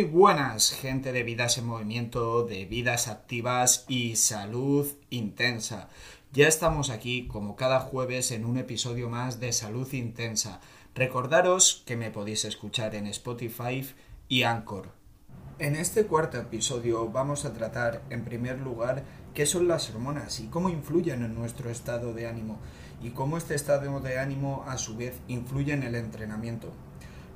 Muy buenas, gente de vidas en movimiento, de vidas activas y salud intensa. Ya estamos aquí, como cada jueves, en un episodio más de Salud Intensa. Recordaros que me podéis escuchar en Spotify y Anchor. En este cuarto episodio vamos a tratar, en primer lugar, qué son las hormonas y cómo influyen en nuestro estado de ánimo y cómo este estado de ánimo a su vez influye en el entrenamiento.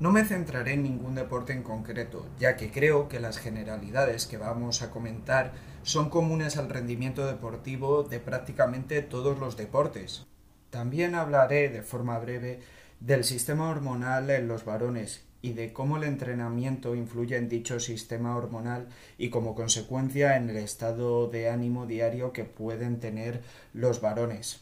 No me centraré en ningún deporte en concreto, ya que creo que las generalidades que vamos a comentar son comunes al rendimiento deportivo de prácticamente todos los deportes. También hablaré de forma breve del sistema hormonal en los varones y de cómo el entrenamiento influye en dicho sistema hormonal y como consecuencia en el estado de ánimo diario que pueden tener los varones.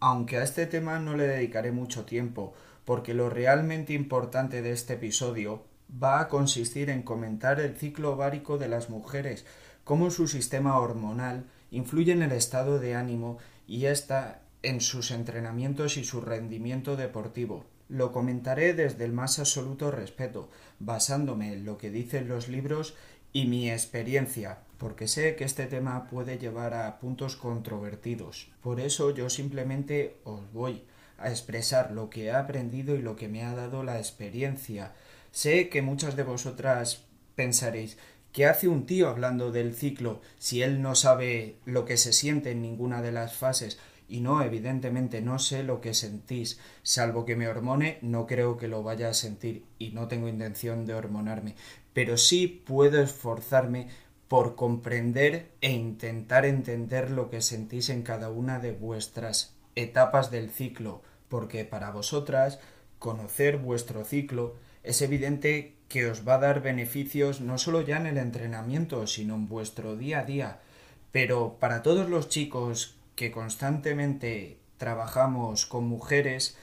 Aunque a este tema no le dedicaré mucho tiempo, porque lo realmente importante de este episodio va a consistir en comentar el ciclo ovárico de las mujeres, cómo su sistema hormonal influye en el estado de ánimo y ésta en sus entrenamientos y su rendimiento deportivo. Lo comentaré desde el más absoluto respeto, basándome en lo que dicen los libros y mi experiencia, porque sé que este tema puede llevar a puntos controvertidos. Por eso yo simplemente os voy a expresar lo que he aprendido y lo que me ha dado la experiencia. Sé que muchas de vosotras pensaréis ¿Qué hace un tío hablando del ciclo si él no sabe lo que se siente en ninguna de las fases? Y no, evidentemente no sé lo que sentís, salvo que me hormone, no creo que lo vaya a sentir y no tengo intención de hormonarme, pero sí puedo esforzarme por comprender e intentar entender lo que sentís en cada una de vuestras etapas del ciclo, porque para vosotras conocer vuestro ciclo es evidente que os va a dar beneficios no solo ya en el entrenamiento, sino en vuestro día a día. Pero para todos los chicos que constantemente trabajamos con mujeres,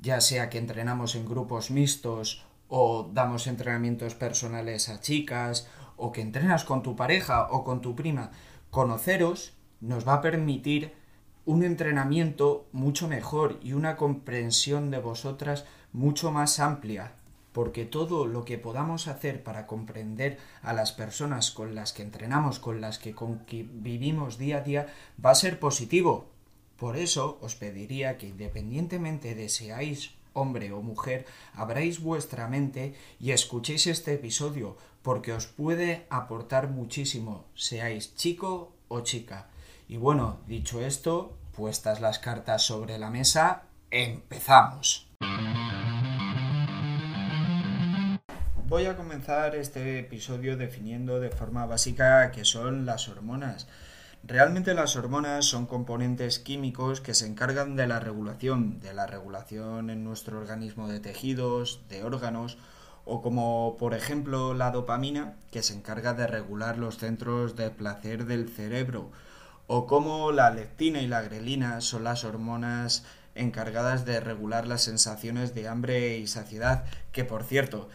ya sea que entrenamos en grupos mixtos o damos entrenamientos personales a chicas o que entrenas con tu pareja o con tu prima, conoceros nos va a permitir un entrenamiento mucho mejor y una comprensión de vosotras mucho más amplia, porque todo lo que podamos hacer para comprender a las personas con las que entrenamos, con las que vivimos día a día, va a ser positivo. Por eso os pediría que independientemente de seáis hombre o mujer, abráis vuestra mente y escuchéis este episodio, porque os puede aportar muchísimo, seáis chico o chica. Y bueno, dicho esto, puestas las cartas sobre la mesa, empezamos. Voy a comenzar este episodio definiendo de forma básica qué son las hormonas. Realmente las hormonas son componentes químicos que se encargan de la regulación, de la regulación en nuestro organismo de tejidos, de órganos, o como por ejemplo la dopamina, que se encarga de regular los centros de placer del cerebro, o como la leptina y la grelina son las hormonas encargadas de regular las sensaciones de hambre y saciedad, que por cierto,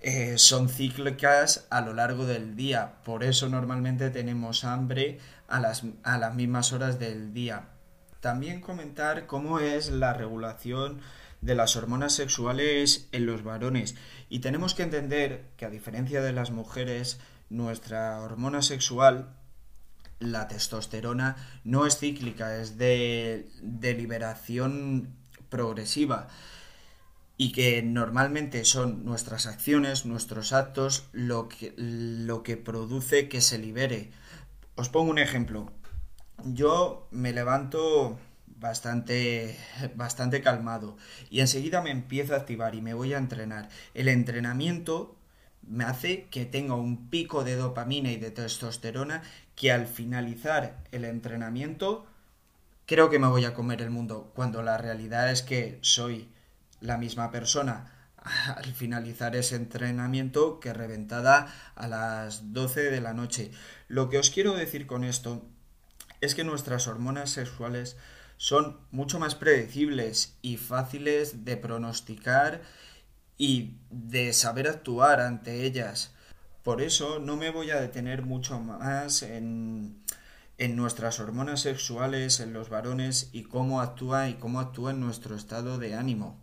eh, son cíclicas a lo largo del día. Por eso normalmente tenemos hambre a las, a las mismas horas del día. También comentar cómo es la regulación de las hormonas sexuales en los varones. Y tenemos que entender que a diferencia de las mujeres, nuestra hormona sexual, la testosterona, no es cíclica, es de, liberación progresiva y que normalmente son nuestras acciones, nuestros actos, lo que, lo que produce que se libere. Os pongo un ejemplo. Yo me levanto bastante, bastante calmado y enseguida me empiezo a activar y me voy a entrenar. El entrenamiento me hace que tenga un pico de dopamina y de testosterona que al finalizar el entrenamiento creo que me voy a comer el mundo, cuando la realidad es que soy la misma persona al finalizar ese entrenamiento que reventada a las 12 de la noche. Lo que os quiero decir con esto es que nuestras hormonas sexuales son mucho más predecibles y fáciles de pronosticar y de saber actuar ante ellas. Por eso no me voy a detener mucho más en, en nuestras hormonas sexuales, en los varones y cómo actúa y cómo actúa en nuestro estado de ánimo.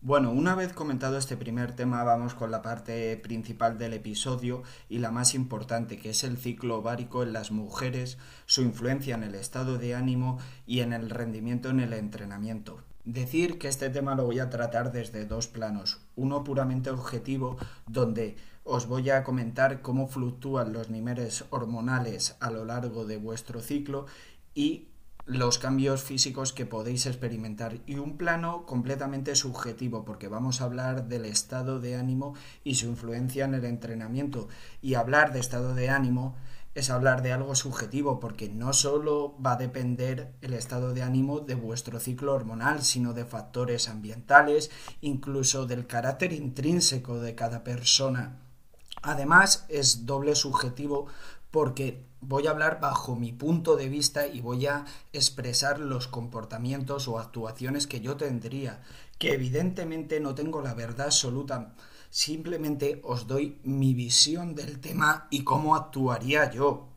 Bueno, una vez comentado este primer tema, vamos con la parte principal del episodio y la más importante, que es el ciclo ovárico en las mujeres, su influencia en el estado de ánimo y en el rendimiento en el entrenamiento. Decir que este tema lo voy a tratar desde dos planos. Uno puramente objetivo, donde os voy a comentar cómo fluctúan los niveles hormonales a lo largo de vuestro ciclo y los cambios físicos que podéis experimentar. Y un plano completamente subjetivo porque vamos a hablar del estado de ánimo y su influencia en el entrenamiento. Y hablar de estado de ánimo es hablar de algo subjetivo porque no solo va a depender el estado de ánimo de vuestro ciclo hormonal sino de factores ambientales incluso del carácter intrínseco de cada persona además es doble subjetivo porque voy a hablar bajo mi punto de vista y voy a expresar los comportamientos o actuaciones que yo tendría, que evidentemente no tengo la verdad absoluta, simplemente os doy mi visión del tema y cómo actuaría yo.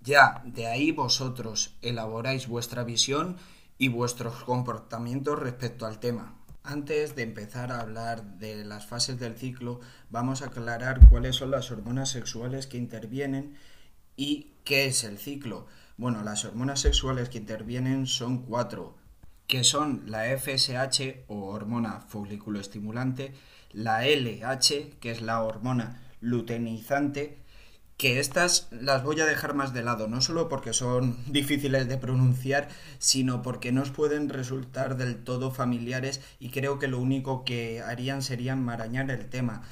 Ya, de ahí vosotros elaboráis vuestra visión y vuestros comportamientos respecto al tema. Antes de empezar a hablar de las fases del ciclo, vamos a aclarar cuáles son las hormonas sexuales que intervienen y ¿Qué es el ciclo? Bueno, las hormonas sexuales que intervienen son cuatro, que son la FSH o hormona foliculoestimulante, la LH, que es la hormona luteinizante, que estas las voy a dejar más de lado, no solo porque son difíciles de pronunciar, sino porque no os pueden resultar del todo familiares y creo que lo único que harían sería marañar el tema.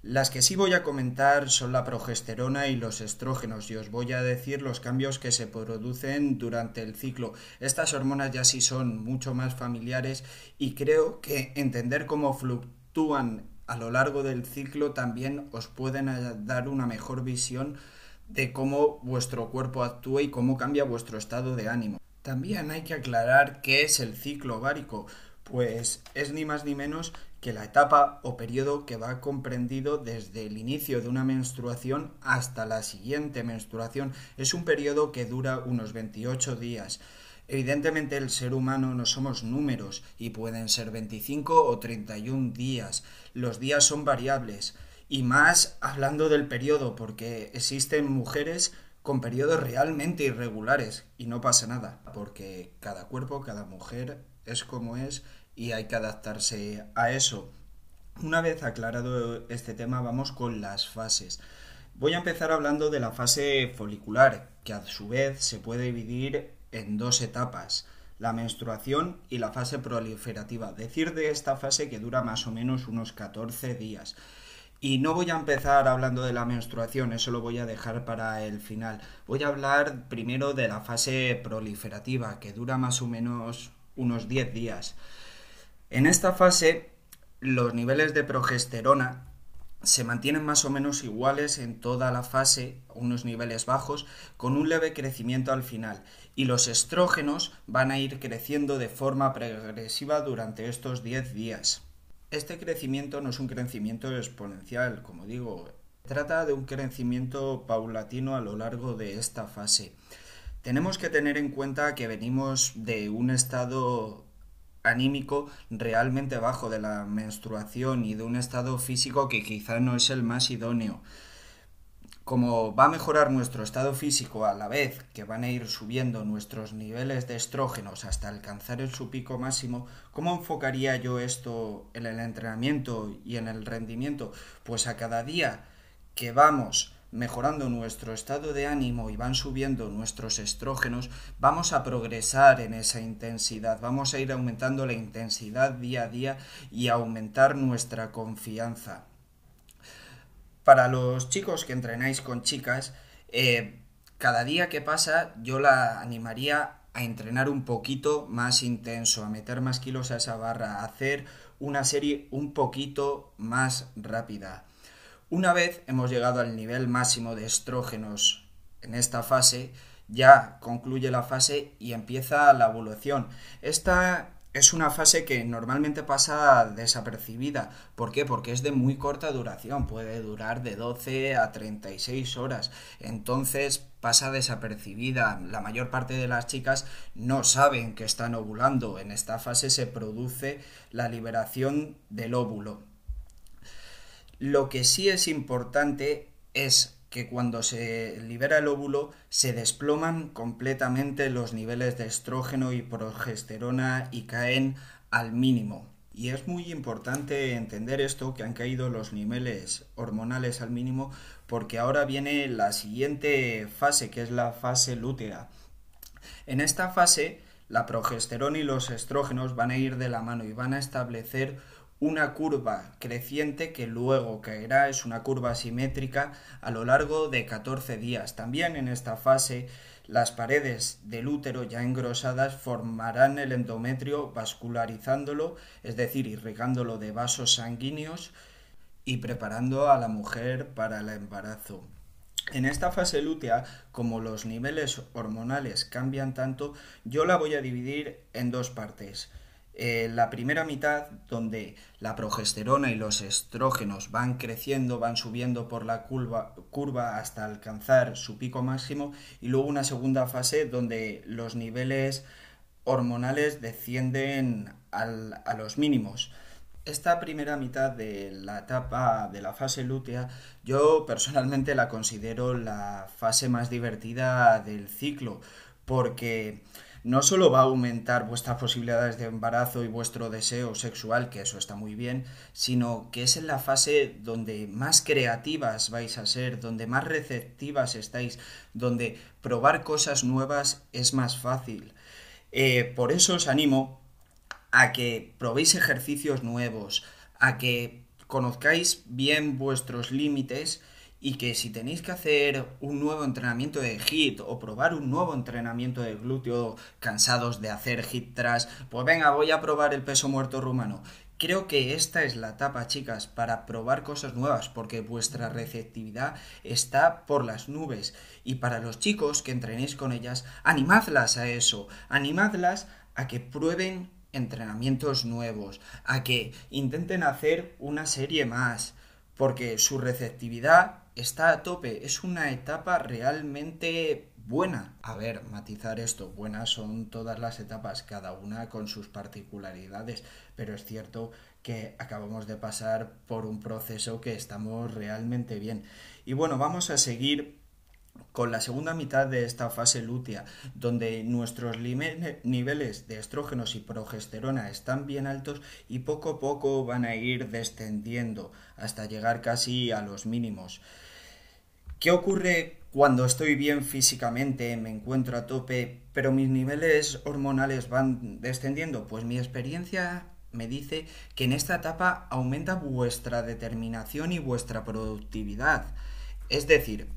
Las que sí voy a comentar son la progesterona y los estrógenos y os voy a decir los cambios que se producen durante el ciclo. Estas hormonas ya sí son mucho más familiares y creo que entender cómo fluctúan a lo largo del ciclo también os pueden dar una mejor visión de cómo vuestro cuerpo actúa y cómo cambia vuestro estado de ánimo. También hay que aclarar qué es el ciclo ovárico, pues es ni más ni menos que la etapa o periodo que va comprendido desde el inicio de una menstruación hasta la siguiente menstruación es un periodo que dura unos 28 días. Evidentemente el ser humano no somos números y pueden ser 25 o 31 días. Los días son variables y más hablando del periodo porque existen mujeres con periodos realmente irregulares y no pasa nada porque cada cuerpo, cada mujer es como es y hay que adaptarse a eso. Una vez aclarado este tema, vamos con las fases. Voy a empezar hablando de la fase folicular, que a su vez se puede dividir en dos etapas, la menstruación y la fase proliferativa. Decir de esta fase que dura más o menos unos 14 días. Y no voy a empezar hablando de la menstruación, eso lo voy a dejar para el final. Voy a hablar primero de la fase proliferativa, que dura más o menos unos 10 días. En esta fase, los niveles de progesterona se mantienen más o menos iguales en toda la fase, unos niveles bajos, con un leve crecimiento al final, y los estrógenos van a ir creciendo de forma progresiva durante estos 10 días. Este crecimiento no es un crecimiento exponencial, como digo, trata de un crecimiento paulatino a lo largo de esta fase. Tenemos que tener en cuenta que venimos de un estado anímico realmente bajo de la menstruación y de un estado físico que quizá no es el más idóneo. Como va a mejorar nuestro estado físico a la vez que van a ir subiendo nuestros niveles de estrógenos hasta alcanzar el su pico máximo, ¿cómo enfocaría yo esto en el entrenamiento y en el rendimiento? Pues a cada día que vamos mejorando nuestro estado de ánimo y van subiendo nuestros estrógenos, vamos a progresar en esa intensidad, vamos a ir aumentando la intensidad día a día y aumentar nuestra confianza. Para los chicos que entrenáis con chicas, eh, cada día que pasa yo la animaría a entrenar un poquito más intenso, a meter más kilos a esa barra, a hacer una serie un poquito más rápida. Una vez hemos llegado al nivel máximo de estrógenos en esta fase, ya concluye la fase y empieza la evolución. Esta es una fase que normalmente pasa desapercibida. ¿Por qué? Porque es de muy corta duración, puede durar de 12 a 36 horas. Entonces pasa desapercibida. La mayor parte de las chicas no saben que están ovulando. En esta fase se produce la liberación del óvulo. Lo que sí es importante es que cuando se libera el óvulo se desploman completamente los niveles de estrógeno y progesterona y caen al mínimo. Y es muy importante entender esto, que han caído los niveles hormonales al mínimo, porque ahora viene la siguiente fase, que es la fase lútea. En esta fase, la progesterona y los estrógenos van a ir de la mano y van a establecer una curva creciente que luego caerá, es una curva simétrica a lo largo de 14 días. También en esta fase las paredes del útero ya engrosadas formarán el endometrio vascularizándolo, es decir, irrigándolo de vasos sanguíneos y preparando a la mujer para el embarazo. En esta fase lútea, como los niveles hormonales cambian tanto, yo la voy a dividir en dos partes. Eh, la primera mitad, donde la progesterona y los estrógenos van creciendo, van subiendo por la curva, curva hasta alcanzar su pico máximo, y luego una segunda fase donde los niveles hormonales descienden a los mínimos. Esta primera mitad de la etapa de la fase lútea, yo personalmente la considero la fase más divertida del ciclo, porque no solo va a aumentar vuestras posibilidades de embarazo y vuestro deseo sexual, que eso está muy bien, sino que es en la fase donde más creativas vais a ser, donde más receptivas estáis, donde probar cosas nuevas es más fácil. Eh, por eso os animo a que probéis ejercicios nuevos, a que conozcáis bien vuestros límites y que si tenéis que hacer un nuevo entrenamiento de hit o probar un nuevo entrenamiento de glúteo cansados de hacer hit tras, pues venga, voy a probar el peso muerto rumano. Creo que esta es la etapa, chicas, para probar cosas nuevas, porque vuestra receptividad está por las nubes. Y para los chicos que entrenéis con ellas, animadlas a eso, animadlas a que prueben entrenamientos nuevos, a que intenten hacer una serie más, porque su receptividad está a tope, es una etapa realmente buena. A ver, matizar esto, buenas son todas las etapas, cada una con sus particularidades, pero es cierto que acabamos de pasar por un proceso que estamos realmente bien. Y bueno, vamos a seguir con la segunda mitad de esta fase lútea, donde nuestros niveles de estrógenos y progesterona están bien altos y poco a poco van a ir descendiendo hasta llegar casi a los mínimos. ¿Qué ocurre cuando estoy bien físicamente, me encuentro a tope, pero mis niveles hormonales van descendiendo? Pues mi experiencia me dice que en esta etapa aumenta vuestra determinación y vuestra productividad. Es decir,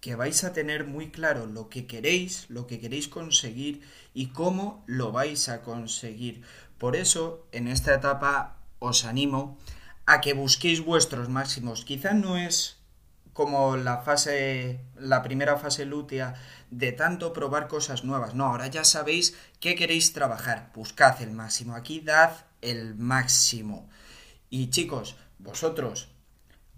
que vais a tener muy claro lo que queréis, lo que queréis conseguir y cómo lo vais a conseguir. Por eso, en esta etapa os animo a que busquéis vuestros máximos. Quizá no es como la fase, la primera fase lútea de tanto probar cosas nuevas. No, ahora ya sabéis qué queréis trabajar. Buscad el máximo. Aquí dad el máximo. Y chicos, vosotros,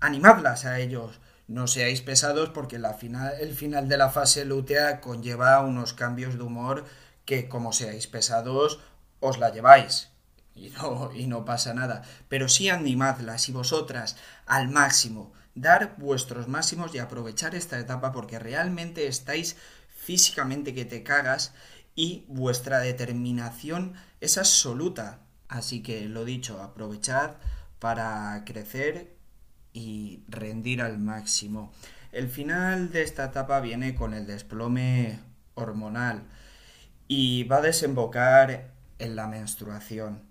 animadlas a ellos. No seáis pesados porque la final, el final de la fase lútea conlleva unos cambios de humor que como seáis pesados os la lleváis. Y no, y no pasa nada. Pero sí animadlas y vosotras al máximo dar vuestros máximos y aprovechar esta etapa porque realmente estáis físicamente que te cagas y vuestra determinación es absoluta. Así que lo dicho, aprovechad para crecer y rendir al máximo. El final de esta etapa viene con el desplome hormonal y va a desembocar en la menstruación,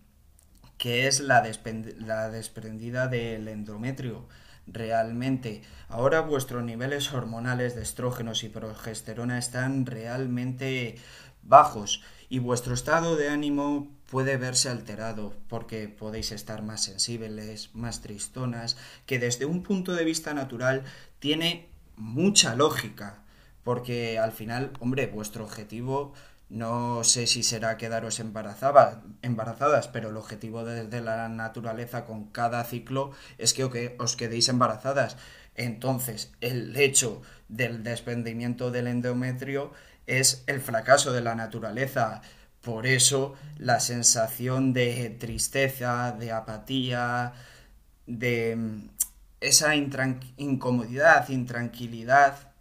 que es la, desprendida del endometrio realmente. Ahora vuestros niveles hormonales de estrógenos y progesterona están realmente bajos y vuestro estado de ánimo puede verse alterado porque podéis estar más sensibles, más tristonas, que desde un punto de vista natural tiene mucha lógica, porque al final, hombre, vuestro objetivo No sé si será quedaros embarazadas, pero el objetivo desde la naturaleza con cada ciclo es que os quedéis embarazadas. Entonces, el hecho del desprendimiento del endometrio es el fracaso de la naturaleza. Por eso la sensación de tristeza, de apatía, de mm, esa incomodidad, intranquilidad,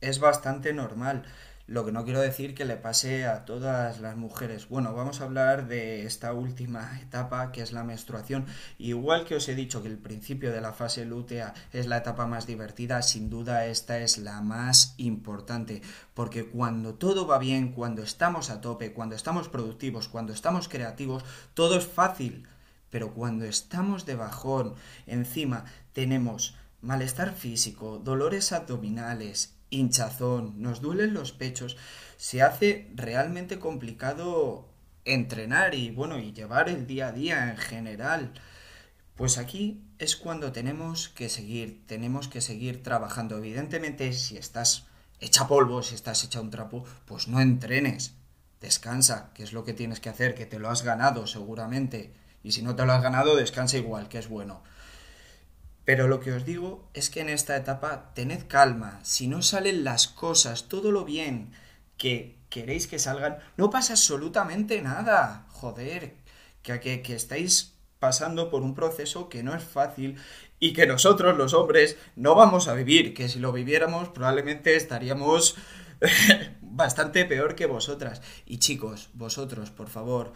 es bastante normal. Lo que no quiero decir que le pase a todas las mujeres. Bueno, vamos a hablar de esta última etapa que es la menstruación. Igual que os he dicho que el principio de la fase lútea es la etapa más divertida, sin duda esta es la más importante. Porque cuando todo va bien, cuando estamos a tope, cuando estamos productivos, cuando estamos creativos, todo es fácil. Pero cuando estamos de bajón, encima tenemos malestar físico, dolores abdominales, hinchazón, nos duelen los pechos, se hace realmente complicado entrenar y bueno, y llevar el día a día en general. Pues aquí es cuando tenemos que seguir, tenemos que seguir trabajando. Evidentemente, si estás hecha polvo, si estás hecha un trapo, pues no entrenes. Descansa, que es lo que tienes que hacer, que te lo has ganado seguramente. Y si no te lo has ganado, descansa igual, que es bueno. Pero lo que os digo es que en esta etapa tened calma, si no salen las cosas, todo lo bien que queréis que salgan, no pasa absolutamente nada. Joder, que, que, que estáis pasando por un proceso que no es fácil y que nosotros los hombres no vamos a vivir, que si lo viviéramos probablemente estaríamos bastante peor que vosotras. Y chicos, vosotros, por favor,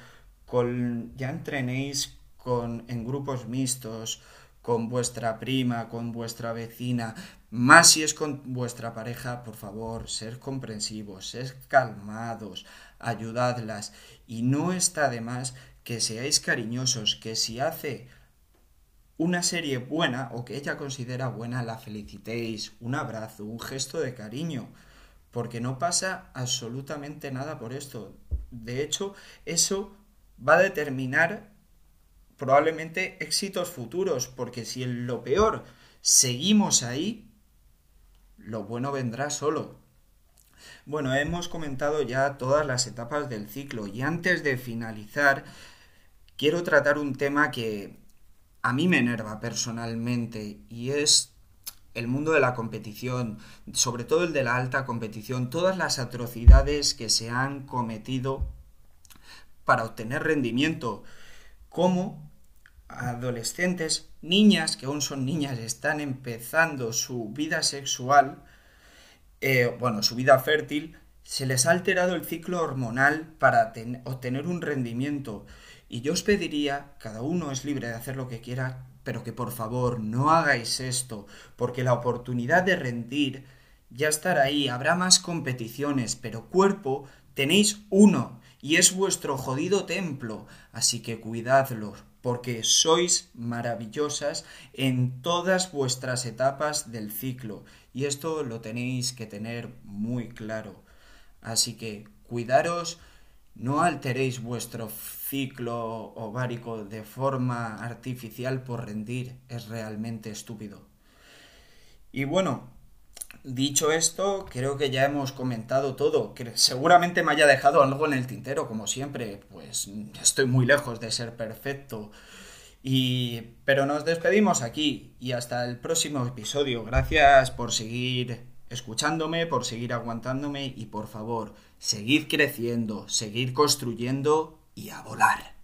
con, ya entrenéis con, en grupos mixtos, con vuestra prima, con vuestra vecina, más si es con vuestra pareja, por favor, ser comprensivos, ser calmados, ayudadlas. Y no está de más que seáis cariñosos, que si hace una serie buena o que ella considera buena, la felicitéis, un abrazo, un gesto de cariño, porque no pasa absolutamente nada por esto. De hecho, eso va a determinar probablemente éxitos futuros, porque si en lo peor seguimos ahí, lo bueno vendrá solo. Bueno, hemos comentado ya todas las etapas del ciclo y antes de finalizar, quiero tratar un tema que a mí me enerva personalmente y es el mundo de la competición, sobre todo el de la alta competición, todas las atrocidades que se han cometido para obtener rendimiento, como adolescentes, niñas que aún son niñas, están empezando su vida sexual, eh, bueno, su vida fértil, se les ha alterado el ciclo hormonal para obtener un rendimiento. Y yo os pediría, cada uno es libre de hacer lo que quiera, pero que por favor no hagáis esto, porque la oportunidad de rendir ya estará ahí, habrá más competiciones, pero cuerpo tenéis uno, y es vuestro jodido templo, así que cuidadlo, porque sois maravillosas en todas vuestras etapas del ciclo y esto lo tenéis que tener muy claro. Así que cuidaros, no alteréis vuestro ciclo ovárico de forma artificial por rendir, es realmente estúpido. Y bueno, Dicho esto, creo que ya hemos comentado todo. Que seguramente me haya dejado algo en el tintero, como siempre. Pues estoy muy lejos de ser perfecto. Y... Pero nos despedimos aquí y hasta el próximo episodio. Gracias por seguir escuchándome, por seguir aguantándome y por favor, seguid creciendo, seguid construyendo y a volar.